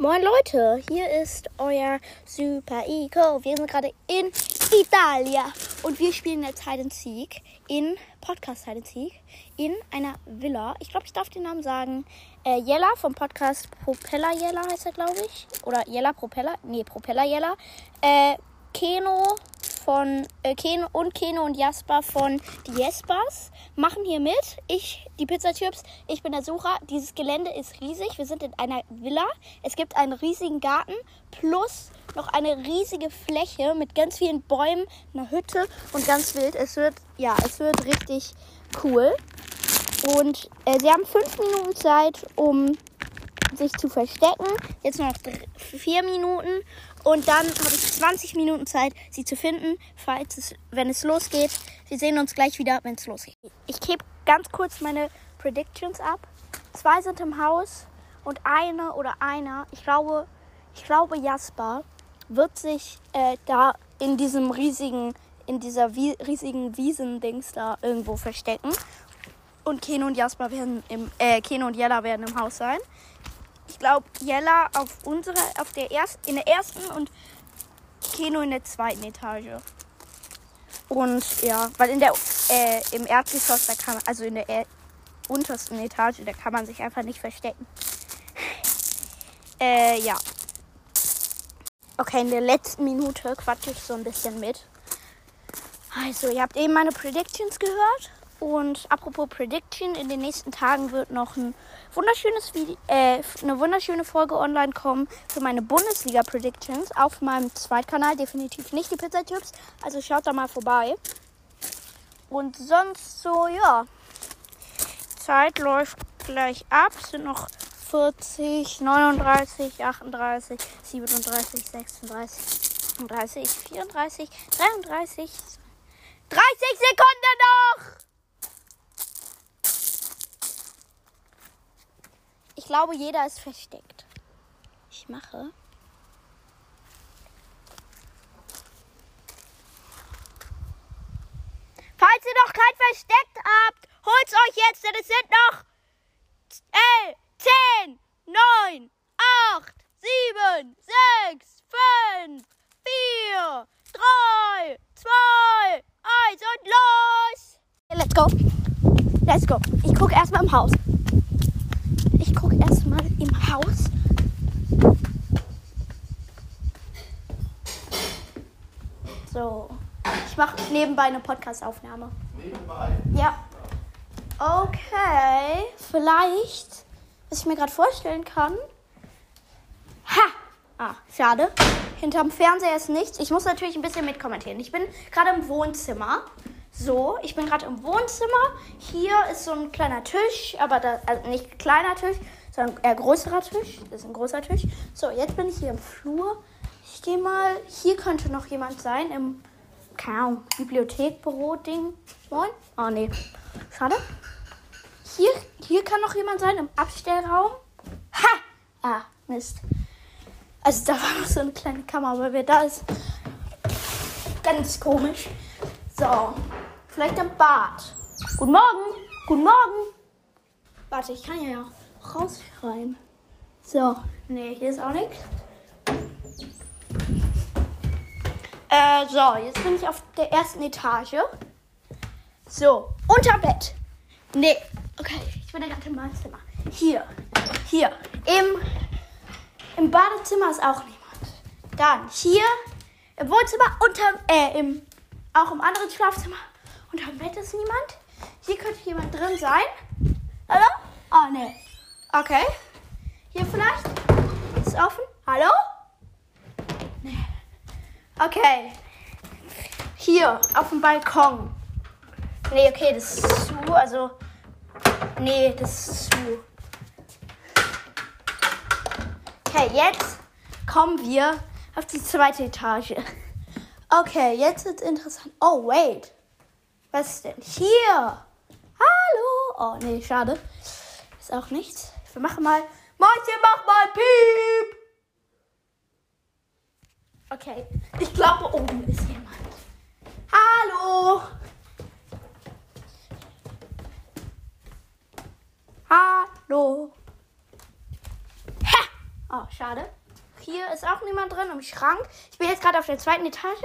Moin Leute, hier ist euer Super Ico. Wir sind gerade in Italia und wir spielen jetzt Hide and Seek in Podcast Hide and Seek in einer Villa. Ich glaube, ich darf den Namen sagen. Äh, Jella vom Podcast Propeller Jella heißt er, glaube ich. Oder Jella Propeller. Nee, Propeller Jella. Äh, Keno von äh, Keno und Keno und Jasper von die Jespers machen hier mit. Ich, die Pizzatyps, ich bin der Sucher. Dieses Gelände ist riesig. Wir sind in einer Villa. Es gibt einen riesigen Garten plus noch eine riesige Fläche mit ganz vielen Bäumen, einer Hütte und ganz wild. Es wird, ja, es wird richtig cool. Und äh, sie haben fünf Minuten Zeit, um sich zu verstecken. Jetzt noch vier Minuten. Und dann habe ich 20 Minuten Zeit, sie zu finden, falls es, wenn es losgeht. Wir sehen uns gleich wieder, wenn es losgeht. Ich gebe ganz kurz meine Predictions ab. Zwei sind im Haus und eine oder einer, ich glaube, ich glaube Jasper, wird sich äh, da in diesem riesigen, in dieser wie, riesigen Wiesendings da irgendwo verstecken. Und Keno und Jasper werden im, äh, Keno und Jella werden im Haus sein ich glaube, Jella auf unserer, auf der ersten, in der ersten und Keno in der zweiten Etage. Und ja, weil in der, äh, im Erdgeschoss, da kann also in der er untersten Etage, da kann man sich einfach nicht verstecken. äh, ja. Okay, in der letzten Minute quatsche ich so ein bisschen mit. Also, ihr habt eben meine Predictions gehört. Und apropos Prediction, in den nächsten Tagen wird noch ein wunderschönes Video, äh, eine wunderschöne Folge online kommen für meine Bundesliga Predictions auf meinem Zweitkanal. Definitiv nicht die Pizza-Tipps. Also schaut da mal vorbei. Und sonst so, ja. Zeit läuft gleich ab. Es sind noch 40, 39, 38, 37, 36, 35, 34, 33, 30 Sekunden noch! Glaube, jeder ist versteckt. Ich mache. Falls ihr noch kein Versteck habt, holt's euch jetzt, denn es sind noch 11, 10, 9, 8, 7, 6, 5, 4, 3, 2, 1 und los! Let's go. Let's go. Ich gucke erstmal im Haus erstmal im Haus. So. Ich mache nebenbei eine Podcastaufnahme. Nebenbei? Ja. Okay. Vielleicht, was ich mir gerade vorstellen kann. Ha! Ah, schade. Hinterm Fernseher ist nichts. Ich muss natürlich ein bisschen mitkommentieren. Ich bin gerade im Wohnzimmer. So, ich bin gerade im Wohnzimmer. Hier ist so ein kleiner Tisch, aber da, also nicht kleiner Tisch, sondern eher größerer Tisch. Das ist ein großer Tisch. So, jetzt bin ich hier im Flur. Ich gehe mal, hier könnte noch jemand sein im, keine Ahnung, Bibliothek, Büro, Ding. Moin? Oh, nee. Schade. Hier, hier kann noch jemand sein im Abstellraum. Ha! Ah, Mist. Also da war noch so eine kleine Kammer, aber wer da ist, ganz komisch. So, vielleicht am Bad. Guten Morgen. Guten Morgen. Warte, ich kann ja rausschreiben. So, nee, hier ist auch nichts. Äh, so, jetzt bin ich auf der ersten Etage. So, unter Bett. Nee, okay, ich bin gerade im Badezimmer. Hier, hier, im, im Badezimmer ist auch niemand. Dann hier im Wohnzimmer, unter, äh, im, auch im anderen Schlafzimmer. Unter Bett ist niemand. Hier könnte jemand drin sein. Hallo? Oh, nee. Okay. Hier vielleicht? Ist offen? Hallo? Nee. Okay. Hier, auf dem Balkon. Nee, okay, das ist zu. Also. Nee, das ist zu. Okay, jetzt kommen wir auf die zweite Etage. Okay, jetzt wird's interessant. Oh, wait. Was ist denn hier? Hallo? Oh, nee, schade. Ist auch nichts. Wir machen mal. Mäuschen, mach mal Piep! Okay. Ich glaube, oben ist jemand. Hallo! Hallo! Ha! Oh, schade. Hier ist auch niemand drin im Schrank. Ich bin jetzt gerade auf der zweiten Etage.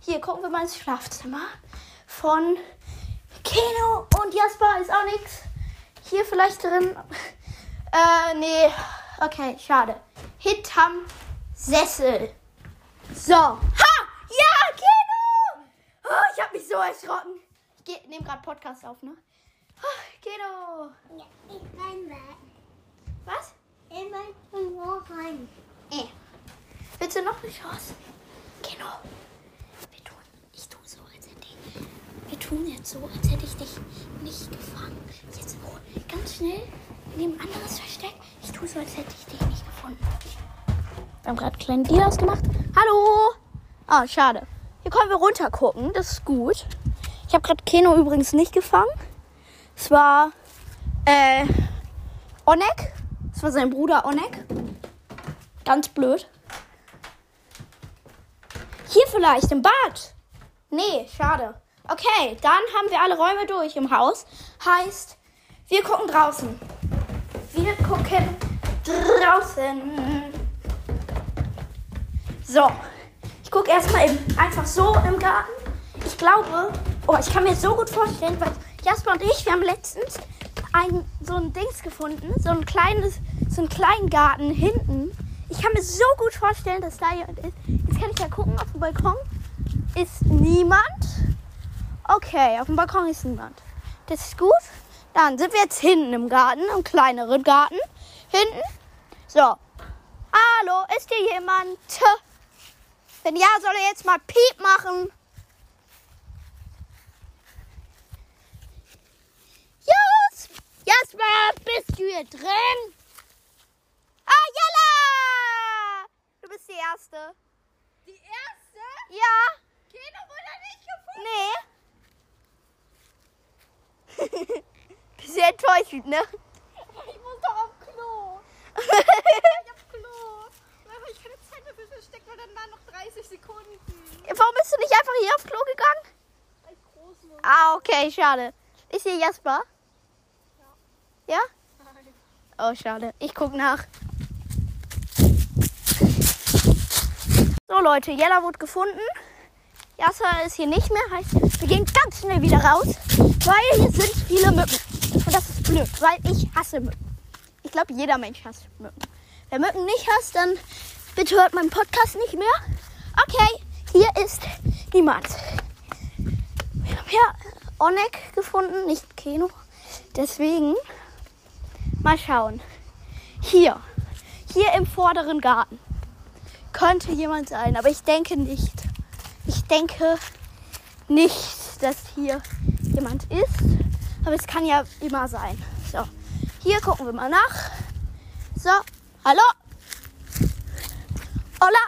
Hier gucken wir mal ins Schlafzimmer von Keno und Jasper ist auch nichts. Hier vielleicht drin. Äh, nee. Okay, schade. Hinterm Sessel. So. Ha! Ja, Keno! Oh, ich habe mich so erschrocken. Ich nehme gerade Podcast auf, ne? Oh, Keno. Ja, ich mein Bett. Was? In mein Wohnheim. Eh. Willst du noch eine Chance? Keno. Wir tun, ich tue so, als hätte ich, wir tun jetzt so, als hätte ich dich nicht gefangen. Jetzt oh, ganz schnell in dem anderes Versteck. Ich tue so, als hätte ich dich nicht gefunden. Wir haben gerade kleinen Deal ausgemacht. Hallo! Ah, schade. Hier können wir runter gucken. Das ist gut. Ich habe gerade Keno übrigens nicht gefangen. Es war äh, Onek. Es war sein Bruder Onek. Ganz blöd. Hier vielleicht im Bad. Nee, schade. Okay, dann haben wir alle Räume durch im Haus. Heißt, wir gucken draußen. Wir gucken draußen. So, ich gucke erstmal eben einfach so im Garten. Ich glaube, oh, ich kann mir so gut vorstellen, weil Jasper und ich, wir haben letztens ein, so ein Dings gefunden, so ein kleines, so einen kleinen Garten hinten. Ich kann mir so gut vorstellen, dass da jemand ist. Jetzt kann ich ja gucken, auf dem Balkon ist niemand. Okay, auf dem Balkon ist niemand. Das ist gut. Dann sind wir jetzt hinten im Garten, im kleineren Garten. Hinten. So. Hallo, ist hier jemand? Wenn ja, soll er jetzt mal Piep machen. Jas Jasper, bist du hier drin? Ah, Jella! Du bist die Erste. Die erste? Ja? Keno wurde nicht gefunden. Nee. Bisschen enttäuschend, ne? Ich muss doch auf Klo. Ich auf Klo. Aber ich keine Zeit mehr für Versteck, weil dann waren noch 30 Sekunden. Warum bist du nicht einfach hier aufs Klo gegangen? Weil ich groß muss. Ah, okay, schade. Ist hier Jasper? Ja? Nein. Oh, schade. Ich guck nach. So, Leute, Jella wurde gefunden. Jasper ist hier nicht mehr. Heißt, wir gehen ganz schnell wieder raus, weil hier sind viele Mücken. Und das ist blöd, weil ich hasse Mücken. Ich glaube, jeder Mensch hasst Mücken. Wer Mücken nicht hasst, dann bitte hört meinen Podcast nicht mehr. Okay, hier ist niemand. Wir haben ja Onek gefunden, nicht Keno. Deswegen mal schauen. Hier, hier im vorderen Garten könnte jemand sein, aber ich denke nicht. Ich denke nicht, dass hier jemand ist, aber es kann ja immer sein. So, hier gucken wir mal nach. So, hallo? Hola?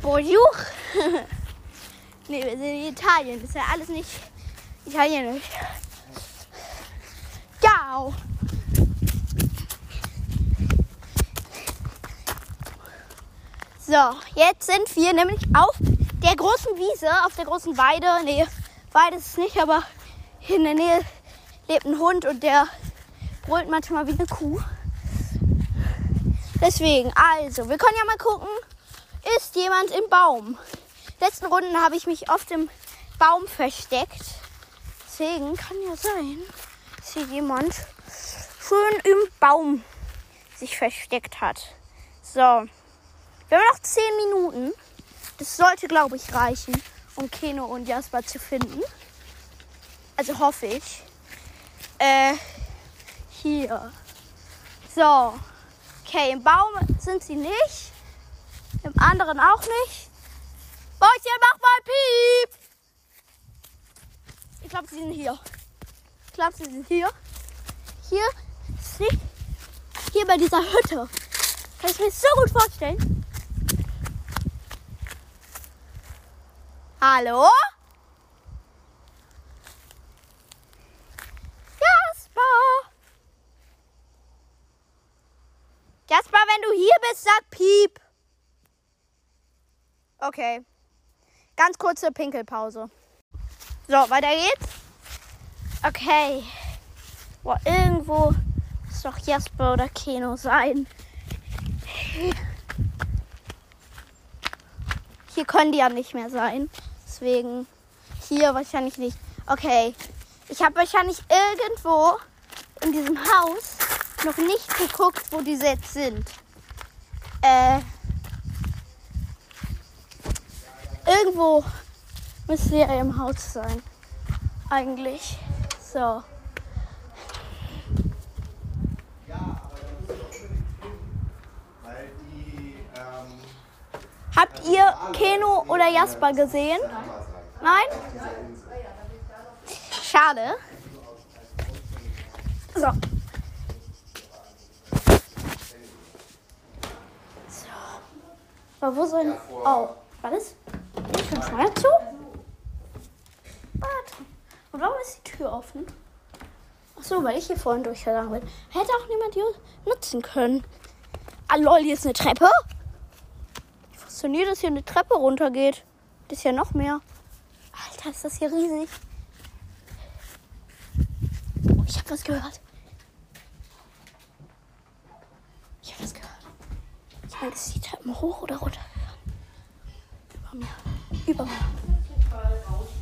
Bonjour? nee, wir sind in Italien. Das ist ja alles nicht italienisch. Ciao. So, jetzt sind wir nämlich auf der großen Wiese, auf der großen Weide. Nee, Weide ist es nicht, aber in der Nähe lebt ein Hund und der brüllt manchmal wie eine Kuh. Deswegen, also, wir können ja mal gucken, ist jemand im Baum? Letzten Runden habe ich mich oft im Baum versteckt. Deswegen kann ja sein, dass hier jemand schön im Baum sich versteckt hat. So, wir haben noch 10 Minuten. Das sollte, glaube ich, reichen, um Keno und Jasper zu finden. Also hoffe ich. Äh, hier. So. Okay, im Baum sind sie nicht. Im anderen auch nicht. Mäuschen, mach mal Piep! Ich glaube, sie sind hier. Ich glaube, sie sind hier. Hier. Hier bei dieser Hütte. Kann ich mir so gut vorstellen. Hallo? Jasper! Jasper, wenn du hier bist, sag Piep. Okay. Ganz kurze Pinkelpause. So, weiter geht's. Okay. Boah, irgendwo muss doch Jasper oder Keno sein. Hier können die ja nicht mehr sein. Deswegen hier wahrscheinlich nicht. Okay. Ich habe wahrscheinlich irgendwo in diesem Haus noch nicht geguckt, wo die jetzt sind. Äh. Irgendwo müsste er im Haus sein. Eigentlich. So. Weil die, ähm, Habt ihr Keno oder Jasper gesehen? Nein? Schade. So. So. Aber wo soll. Oh, war das? Ist schon Feuer zu? Warte. Und warum ist die Tür offen? Ach so, weil ich hier vorhin durchgegangen bin. Hätte auch niemand hier nutzen können. Ah, lol, hier ist eine Treppe. Fasziniert, dass hier eine Treppe runtergeht. Das ist ja noch mehr. Alter, ist das hier riesig. Oh, ich habe was gehört. Ich habe was gehört. Ich meine, ist die Treppen hoch oder runter? Über mir. Über mir.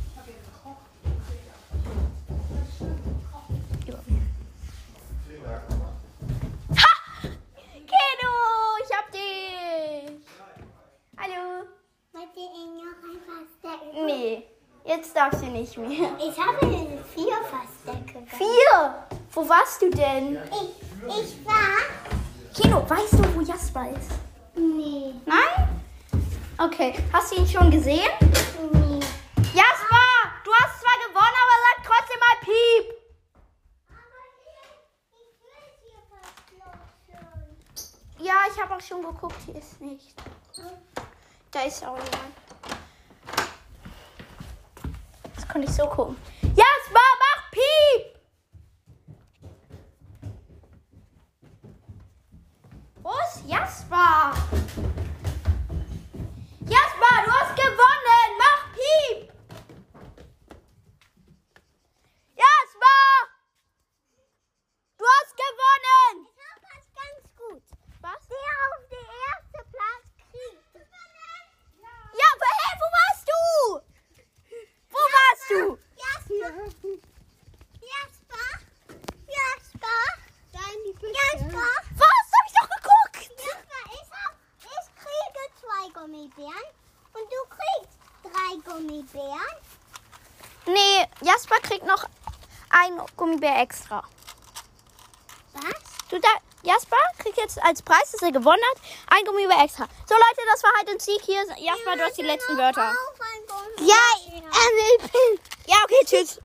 Wollt ihr noch ein Versteck? Nee, jetzt darfst du nicht mehr. Ich habe vier Verstecke. Vier. Wo warst du denn? Ich, ich war. Keno, weißt du, wo Jasper ist? Nee, Nein? Okay, hast du ihn schon gesehen? nee. Jasper, du hast zwar gewonnen, aber sag trotzdem mal Piep. Aber hier, ich will hier verschlossen. Ja, ich habe auch schon geguckt, hier ist nicht. Da ist auch niemand. Das konnte ich so gucken. Jasper, mach Piep! Wo ist Jasper? Jasper, du hast gewonnen! Mach Piep! Jasper! Du hast gewonnen! Ich hab das ganz gut. Was? Der auf den ersten Platz kriegt. Ja, aber hey, wo warst du? Wo warst du? Jasper. Jasper. Jasper. Jasper. Was? Hab ich doch geguckt. Jasper, ich, hab, ich kriege zwei Gummibären und du kriegst drei Gummibären. Nee, Jasper kriegt noch ein Gummibär extra. Was? Du da, Jasper kriegt jetzt als Preis, dass er gewonnen hat, ein Gummibär extra. So Leute, das war halt ein Sieg hier. Jasper, du hast die letzten Wörter. Ja, er will Ja, okay, tschüss.